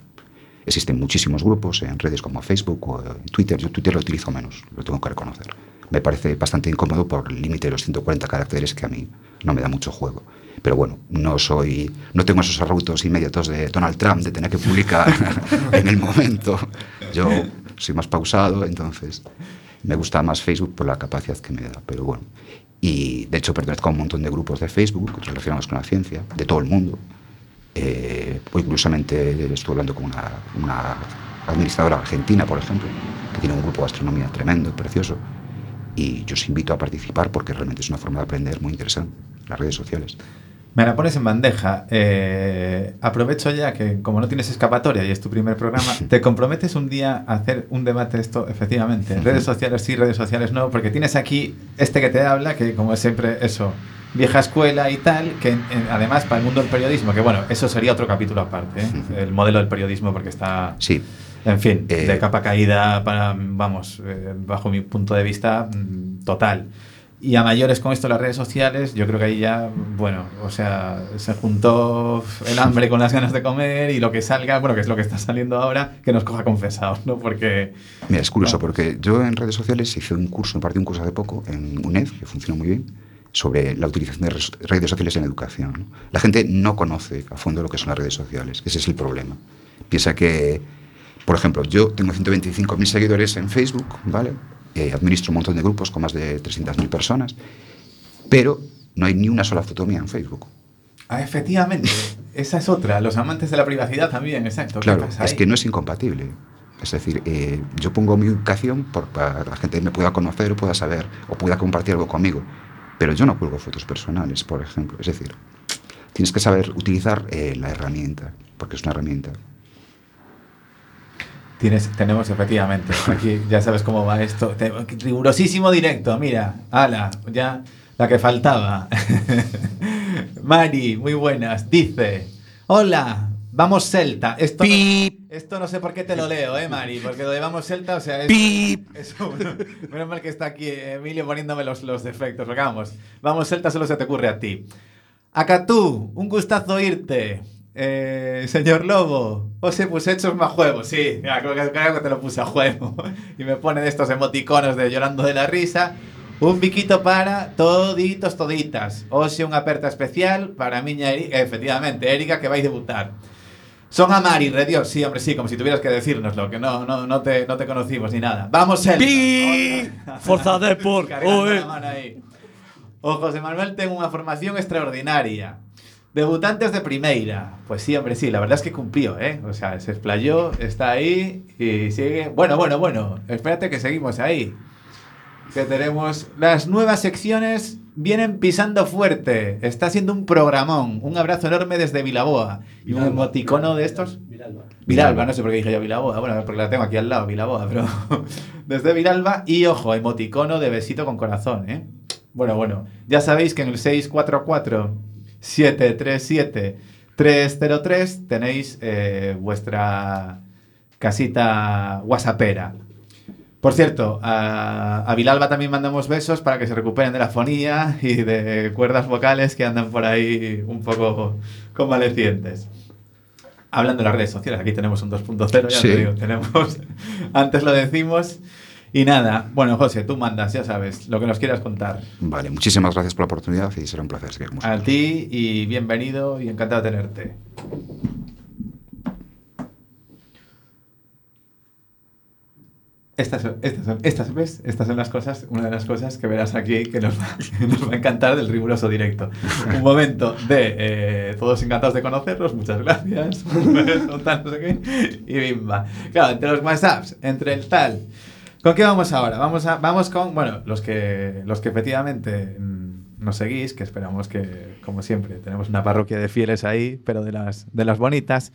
Existen muchísimos grupos en redes como Facebook o en Twitter. Yo Twitter lo utilizo menos, lo tengo que reconocer. Me parece bastante incómodo por el límite de los 140 caracteres que a mí no me da mucho juego. Pero bueno, no soy, no tengo esos arrautos inmediatos de Donald Trump de tener que publicar en el momento. Yo soy más pausado, entonces me gusta más Facebook por la capacidad que me da. Pero bueno, y de hecho pertenezco a un montón de grupos de Facebook relacionados con la ciencia, de todo el mundo. Eh, hoy curiosamente estuve hablando con una, una administradora argentina, por ejemplo, que tiene un grupo de astronomía tremendo, precioso, y yo os invito a participar porque realmente es una forma de aprender muy interesante, las redes sociales. Me la pones en bandeja. Eh, aprovecho ya que como no tienes escapatoria y es tu primer programa, ¿te comprometes un día a hacer un debate de esto, efectivamente? Redes sociales sí, redes sociales no, porque tienes aquí este que te habla, que como siempre eso, vieja escuela y tal, que además para el mundo del periodismo, que bueno, eso sería otro capítulo aparte, ¿eh? el modelo del periodismo porque está... Sí, En fin, Eh, de capa caída para, vamos, eh, bajo mi punto de vista, mm, total. Y a mayores con esto las redes sociales, yo creo que ahí ya, bueno, o sea, se juntó el hambre con las ganas de comer y lo que salga, bueno, que es lo que está saliendo ahora, que nos coja confesados, ¿no? Porque... Mira, es curioso No. porque yo en redes sociales hice un curso, impartí un curso hace poco en UNED, que funciona muy bien, sobre la utilización de redes sociales en educación. ¿no? La gente no conoce a fondo lo que son las redes sociales, ese es el problema. Piensa que, por ejemplo, yo tengo 125.000 seguidores en Facebook, ¿vale? Eh, administro un montón de grupos con más de 300.000 personas, pero no hay ni una sola foto mía en Facebook. Ah, efectivamente, esa es otra, los amantes de la privacidad también, exacto. ¿qué Claro, es que no es incompatible. Es decir, eh, yo pongo mi ubicación por- para que la gente me pueda conocer o pueda saber o pueda compartir algo conmigo. Pero yo no cuelgo fotos personales, por ejemplo. Es decir, tienes que saber utilizar eh, la herramienta, porque es una herramienta. Tienes, tenemos efectivamente, aquí ya sabes cómo va esto. Rigurosísimo directo, mira, ala, ya la que faltaba. Mari, muy buenas, dice, hola, vamos Celta. Esto, no, esto no sé por qué te lo leo, eh, Mari, porque lo de vamos Celta, o sea, es, eso, menos mal que está aquí Emilio poniéndome los, los defectos, porque vamos, vamos Celta solo se te ocurre a ti. Acatú, un gustazo oírte. Eh, señor Lobo, os he pues hechos más juegos, sí, ya, creo, que, creo que te lo puse a juego. y me pone de estos emoticonos de llorando de la risa. Un biquito para toditos, toditas. Ose un aperta especial para miña Erika, efectivamente, Erika que vais a debutar. Son a Mari, re Dios, sí, hombre, sí, como si tuvieras que decírnoslo, que no, no, no, te, no te conocimos ni nada. ¡Vamos, Elsa! Pi! Forza Depor, Cargando oe. la mano ahí. O José Manuel ten unha formación extraordinaria. Debutantes de primeira. Pues sí, hombre, sí, la verdad es que cumplió, ¿eh? O sea, se explayó, está ahí y sigue. Bueno, bueno, bueno, espérate que seguimos ahí. Que tenemos las nuevas secciones vienen pisando fuerte. Está siendo un programón. Un abrazo enorme desde Vilaboa. Y un emoticono de estos. Viralba, no sé por qué dije yo Vilaboa. Bueno, porque la tengo aquí al lado, Vilaboa, pero desde Viralba. Y ojo, emoticono de besito con corazón, ¿eh? Bueno, bueno, ya sabéis que en el 644-737-303 tenéis eh, vuestra casita whatsappera. Por cierto, a, a Vilalba también mandamos besos para que se recuperen de la fonía y de cuerdas vocales que andan por ahí un poco convalecientes. Hablando de las redes sociales, aquí tenemos un 2.0, ya Sí. te digo, tenemos, antes lo decimos. Y nada, bueno, José, tú mandas, ya sabes, lo que nos quieras contar. Vale, muchísimas gracias por la oportunidad y será un placer seguir con A ti y bienvenido y encantado de tenerte. Estas, estas, son- estas, ¿ves? Estas son las cosas, una de las cosas que verás aquí que nos va, que nos va a encantar del riguroso directo. Un momento de eh, todos encantados de conocerlos, muchas gracias, tal, no sé qué, y bimba. Claro, entre los WhatsApps, entre el tal. ¿Con qué vamos ahora? Vamos, a, vamos con, bueno, los que, los que efectivamente mm, nos seguís, que esperamos que, como siempre, tenemos una parroquia de fieles ahí, pero de las, de las bonitas.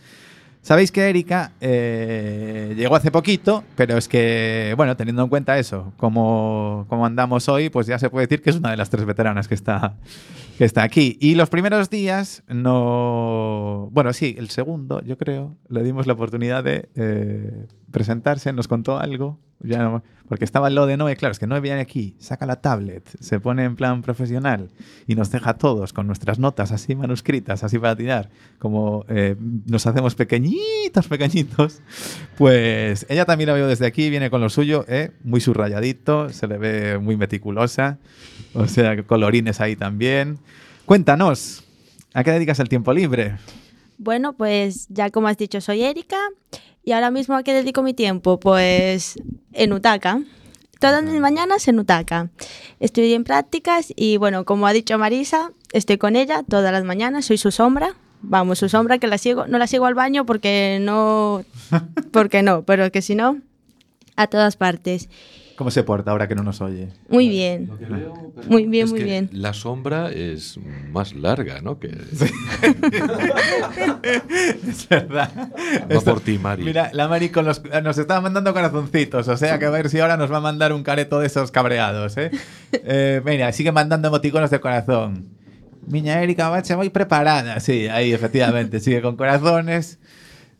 Sabéis que Erika eh, llegó hace poquito, pero es que, bueno, teniendo en cuenta eso, como, como andamos hoy, pues ya se puede decir que es una de las tres veteranas que está, que está aquí. Y los primeros días no... Bueno, sí, el segundo, yo creo, le dimos la oportunidad de eh, presentarse, nos contó algo, porque estaba lo de Noé, claro, es que Noé viene aquí, saca la tablet, se pone en plan profesional y nos deja a todos con nuestras notas así manuscritas, así para tirar, como eh, nos hacemos pequeñitos, pequeñitos, pues ella también la veo desde aquí, viene con lo suyo, eh, muy subrayadito, se le ve muy meticulosa, o sea, colorines ahí también. Cuéntanos, ¿a qué dedicas el tiempo libre? Bueno, pues ya como has dicho, soy Erika y ahora mismo a qué dedico mi tiempo? Pues en Utaka. Todas mis mañanas en Utaka. Estoy en prácticas y bueno, como ha dicho Marisa, estoy con ella todas las mañanas, soy su sombra. Vamos, su sombra que la sigo, no la sigo al baño porque no, porque no, pero que si no, a todas partes. ¿Cómo se porta ahora que no nos oye? Muy bien. Muy bien, Es muy que bien. La sombra es más larga, ¿no? Que Es verdad. va por ti, Mari. Mira, la Mari con los, nos estaba mandando corazoncitos, o sea que a ver si ahora nos va a mandar un careto de esos cabreados, ¿eh? Eh, mira, sigue mandando emoticonos de corazón. Miña Erika Bache, muy preparada. Sí, ahí efectivamente, sigue con corazones.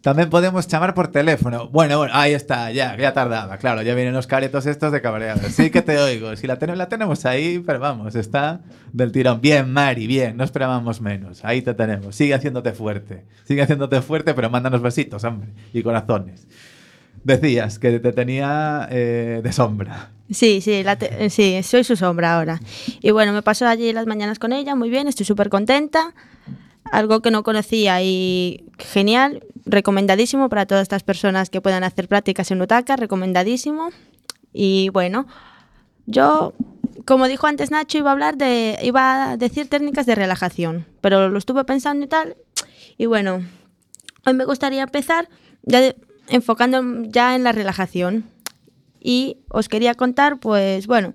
También podemos llamar por teléfono. Bueno, bueno, ahí está, ya, ya tardaba. Claro, ya vienen los caretos estos de cabreados. Sí que te oigo. Si la, ten- la tenemos ahí, pero vamos, está del tirón. Bien, Mari, bien, no esperábamos menos. Ahí te tenemos. Sigue haciéndote fuerte. Sigue haciéndote fuerte, pero mándanos besitos, hombre, y corazones. Decías que te tenía eh, de sombra. Sí, sí, la eh, sí, soy su sombra ahora. Y bueno, me paso allí las mañanas con ella, muy bien, estoy súper contenta. Algo que no conocía y genial, recomendadísimo para todas estas personas que puedan hacer prácticas en Utaka, recomendadísimo. Y bueno, yo, como dijo antes Nacho, iba a hablar de, iba a decir técnicas de relajación, pero lo estuve pensando y tal. Y bueno, hoy me gustaría empezar ya enfocando ya en la relajación. Y os quería contar, pues bueno,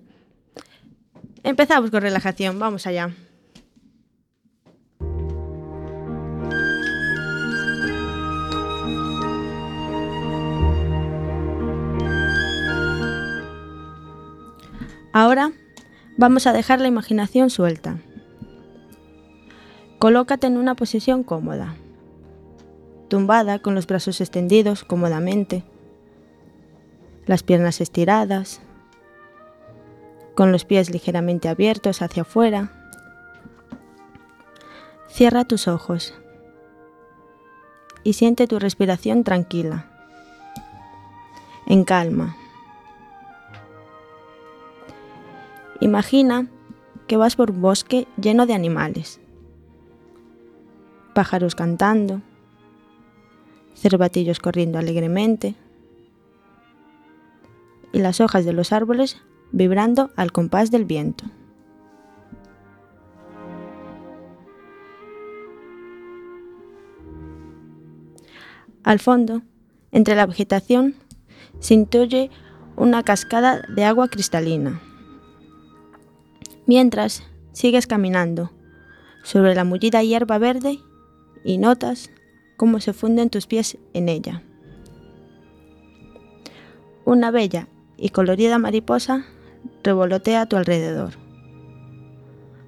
empezamos con relajación, vamos allá. Ahora vamos a dejar la imaginación suelta. Colócate en una posición cómoda, tumbada con los brazos extendidos cómodamente las piernas estiradas, con los pies ligeramente abiertos hacia afuera. Cierra tus ojos y siente tu respiración tranquila, en calma. Imagina que vas por un bosque lleno de animales, pájaros cantando, cervatillos corriendo alegremente y las hojas de los árboles vibrando al compás del viento. Al fondo, entre la vegetación, se intuye una cascada de agua cristalina. Mientras sigues caminando sobre la mullida hierba verde y notas cómo se funden tus pies en ella. Una bella y colorida mariposa revolotea a tu alrededor.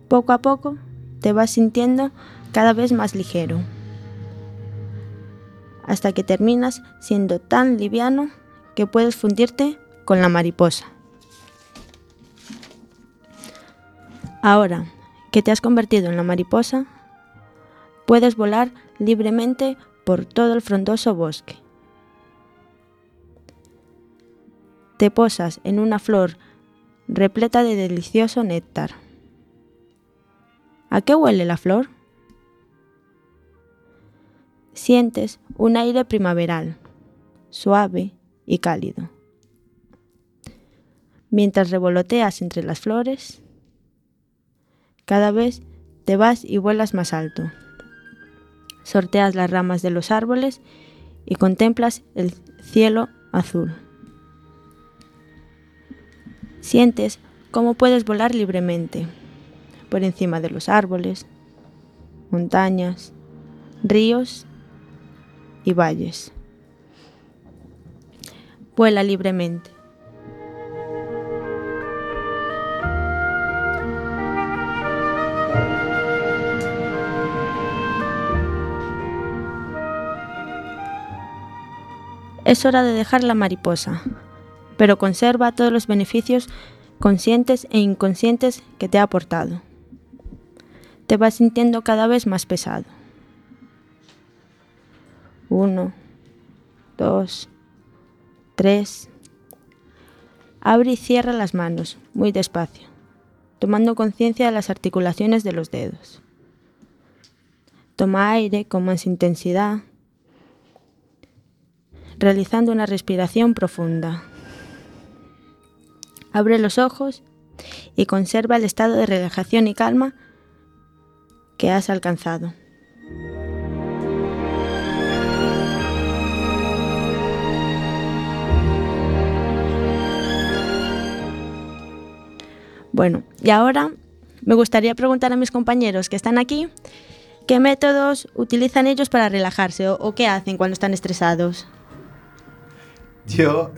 Poco a poco te vas sintiendo cada vez más ligero, hasta que terminas siendo tan liviano que puedes fundirte con la mariposa. Ahora que te has convertido en la mariposa, puedes volar libremente por todo el frondoso bosque. te posas en una flor repleta de delicioso néctar. ¿A qué huele la flor? Sientes un aire primaveral, suave y cálido. Mientras revoloteas entre las flores, cada vez te vas y vuelas más alto. Sorteas las ramas de los árboles y contemplas el cielo azul. Sientes cómo puedes volar libremente por encima de los árboles, montañas, ríos y valles. Vuela libremente. Es hora de dejar la mariposa, pero conserva todos los beneficios conscientes e inconscientes que te ha aportado. Te vas sintiendo cada vez más pesado. Uno, dos, tres. Abre y cierra las manos, muy despacio, tomando conciencia de las articulaciones de los dedos. Toma aire con más intensidad, realizando una respiración profunda. Abre los ojos y conserva el estado de relajación y calma que has alcanzado. Bueno, y ahora me gustaría preguntar a mis compañeros que están aquí qué métodos utilizan ellos para relajarse o, o qué hacen cuando están estresados. Yo,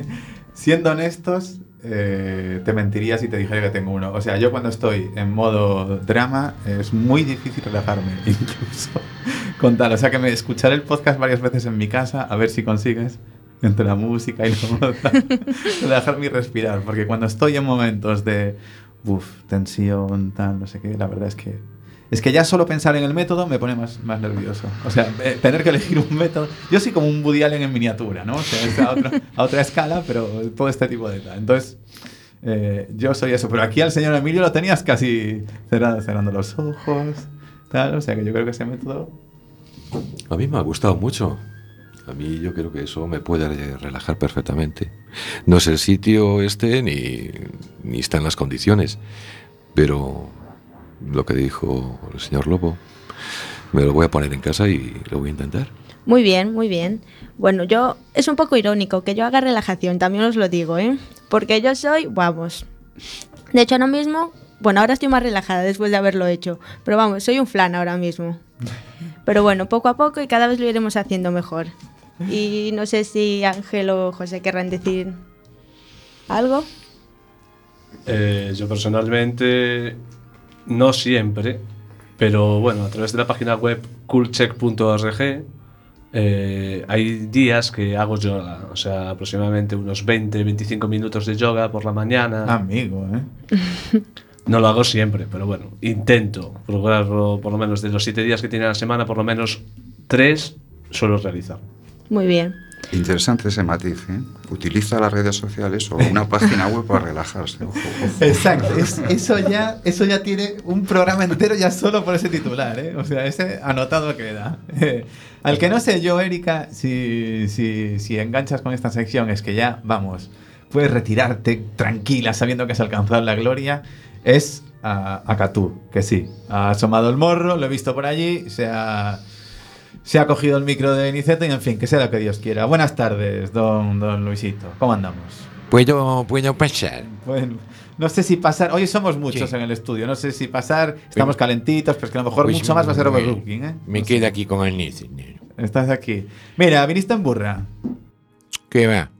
siendo honestos, eh, te mentiría si te dijera que tengo uno. O sea, yo cuando estoy en modo drama es muy difícil relajarme, incluso con tal. O sea, que me escucharé el podcast varias veces en mi casa a ver si consigues entre la música y la relajarme y respirar. Porque cuando estoy en momentos de uf, tensión, tal, no sé qué, la verdad es que es que ya solo pensar en el método me pone más, más nervioso. O sea, eh, tener que elegir un método. Yo soy como un Woody Allen en miniatura, ¿no? O sea, es a otra, a otra escala, pero todo este tipo de tal. Entonces, eh, yo soy eso. Pero aquí al señor Emilio lo tenías casi cerrado, cerrando los ojos, tal. O sea, que yo creo que ese método. A mí me ha gustado mucho. A mí yo creo que eso me puede relajar perfectamente. No es el sitio este ni, ni están las condiciones, pero lo que dijo el señor Lobo, me lo voy a poner en casa y lo voy a intentar. Muy bien, muy bien. Bueno, yo es un poco irónico que yo haga relajación, también os lo digo, ¿eh? Porque yo soy, vamos. De hecho, ahora mismo, bueno, ahora estoy más relajada después de haberlo hecho, pero vamos, soy un flan ahora mismo. Pero bueno, poco a poco y cada vez lo iremos haciendo mejor. Y no sé si Ángel o José querrán decir algo. Eh, yo personalmente no siempre, pero bueno, a través de la página web coolcheck.org eh, hay días que hago yoga, o sea, aproximadamente unos 20-25 minutos de yoga por la mañana. Amigo, ¿eh? No lo hago siempre, pero bueno, intento procurarlo por lo menos de los 7 días que tiene a la semana, por lo menos 3 suelo realizar. Muy bien. Interesante ese matiz, ¿eh? Utiliza las redes sociales o una página web para relajarse. Ojo, ojo. Exacto, es- eso, ya, eso ya tiene un programa entero ya solo por ese titular, ¿eh? O sea, ese anotado queda. Al que no sé yo, Erika, si, si, si enganchas con esta sección, es que ya, vamos, puedes retirarte tranquila sabiendo que has alcanzado la gloria, es a, a Catú, que sí, ha asomado el morro, lo he visto por allí, se ha... Se ha cogido el micro de Niceto y en fin, que sea lo que Dios quiera. Buenas tardes, don, don Luisito. ¿Cómo andamos? ¿Puedo, puedo pasar? Bueno, no sé si pasar. Hoy somos muchos Sí. en el estudio. No sé si pasar. Estamos calentitos, pero es que a lo mejor Pues mucho más va a ser overbooking, ¿eh? Me No sé. quedo aquí con el Nice. Estás aquí. Mira, viniste en burra. ¿Qué va?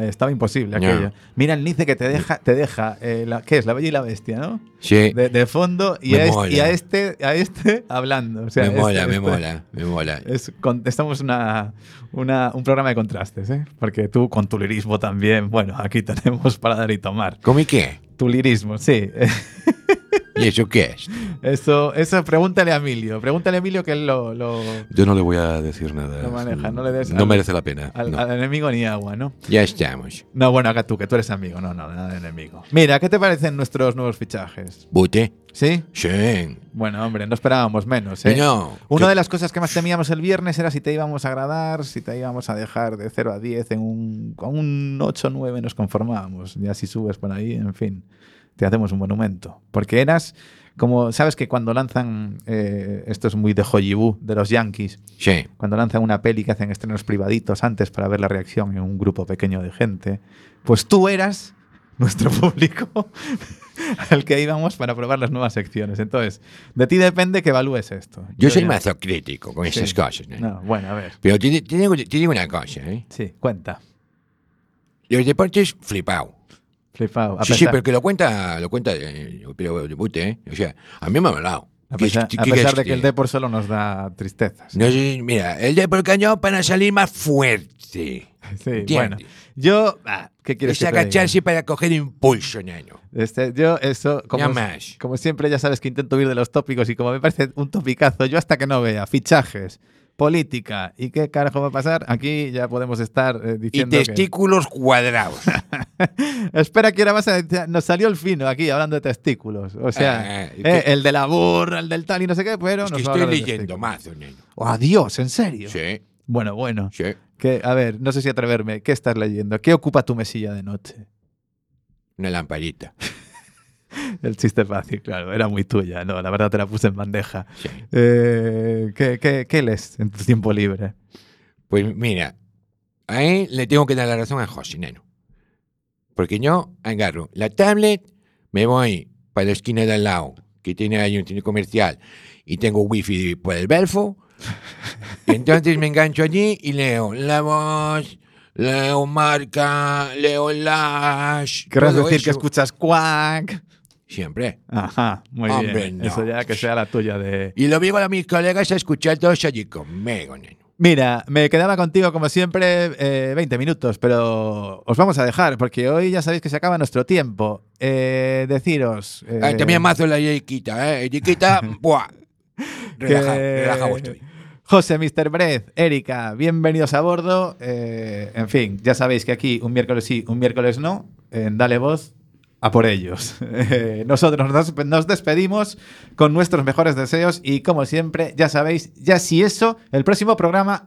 Estaba imposible aquello. Mira el Nice que te deja, te deja eh, la, ¿qué es? La bella y la bestia, ¿no? Sí, De, de fondo y Me a, este, y a este, a este hablando. O sea, me este- mola, me este- mola, me mola. Es, estamos una, una- un programa de contrastes, ¿eh? Porque tú con tu lirismo también, bueno, aquí tenemos para dar y tomar. ¿Cómo y qué? Tu lirismo, sí. ¿Y eso qué es? Eso, eso pregúntale a Emilio. Pregúntale a Emilio que él lo, lo- Yo no le voy a decir nada. Lo maneja, no le des No al- merece la pena. al, no. al enemigo ni agua, ¿no? Ya estamos. No, bueno, acá tú, que tú eres amigo. No, no, nada de enemigo. Mira, ¿qué te parecen nuestros nuevos fichajes? ¿Bute? ¿Sí? Sí. Bueno, hombre, no esperábamos menos, ¿eh? No, Una que- de las cosas que más temíamos el viernes era si te íbamos a agradar, si te íbamos a dejar de 0 a 10 en un, con un 8 o 9 nos conformábamos. Ya si subes por ahí, en fin, te hacemos un monumento. Porque eras como, ¿sabes que cuando lanzan, eh, esto es muy de Hollywood, de los Yankees, Sí. cuando lanzan una peli que hacen estrenos privaditos antes para ver la reacción en un grupo pequeño de gente, pues tú eras nuestro público al que íbamos para probar las nuevas secciones. Entonces, de ti depende que evalúes esto. Yo soy ya- mazo crítico con esas Sí. cosas. ¿no? No, bueno, a ver. Pero te, te digo, te digo una cosa, ¿eh? Sí, cuenta. Los deportes, flipado. Sí, sí, pero que lo cuenta, lo cuenta, eh, pero de Bute, ¿eh? O sea, a mí me ha hablado. a ¿Qué- pesar- a pesar es de que el? Depor solo nos da tristezas. No mira, el Depor cañón para salir más fuerte. Sí, ¿Entiendes? bueno. Yo, ah, ¿qué quieres Es que te diga? agacharse para coger impulso, nano. Este, yo, eso, como, como siempre, ya sabes que intento huir de los tópicos y como me parece un topicazo, yo hasta que no vea fichajes, política y qué carajo va a pasar, aquí ya podemos estar eh, Y diciendo que- testículos cuadrados. Espera que ahora vas a... Nos salió el fino aquí hablando de testículos. O sea, Ah, eh, que- el de la burra, el del tal y no sé qué, pero es nos que estoy leyendo mazo, nano. Oh, adiós, ¿en serio? Sí, Bueno, bueno. sí. Que, a ver, no sé si atreverme. ¿Qué estás leyendo? ¿Qué ocupa tu mesilla de noche? Una lamparita. El chiste fácil, claro, era muy tuya, no, la verdad te la puse en bandeja. Sí. Eh, ¿qué, qué, qué lees en tu tiempo libre? Pues mira, ahí le tengo que dar la razón a José, neno. Porque yo agarro la tablet, me voy para la esquina de al lado, que tiene ahí un centro comercial, y tengo wifi por el Belfo. Entonces me engancho allí y leo La Voz, leo Marca, leo Lash. ¿Querrás decir que eso. escuchas Quack? Siempre. Ajá, muy Hombre, bien. no. Eso ya que sea la tuya de... Y lo digo a mis colegas a escuchar todos allí conmigo, neno. Mira, me quedaba contigo como siempre eh, 20 minutos, pero os vamos a dejar porque hoy ya sabéis que se acaba nuestro tiempo. Eh, deciros... eh, Ah, también mazo la Yiquita, ¿eh? Yiquita, ¡buah! Relaja, que- relajado estoy. José, Mr. Breath, Erika, bienvenidos a bordo. Eh, en fin, ya sabéis que aquí un miércoles sí, un miércoles no. En Dale Voz, a por ellos. Nosotros nos, nos despedimos con nuestros mejores deseos y como siempre, ya sabéis, ya si eso, el próximo programa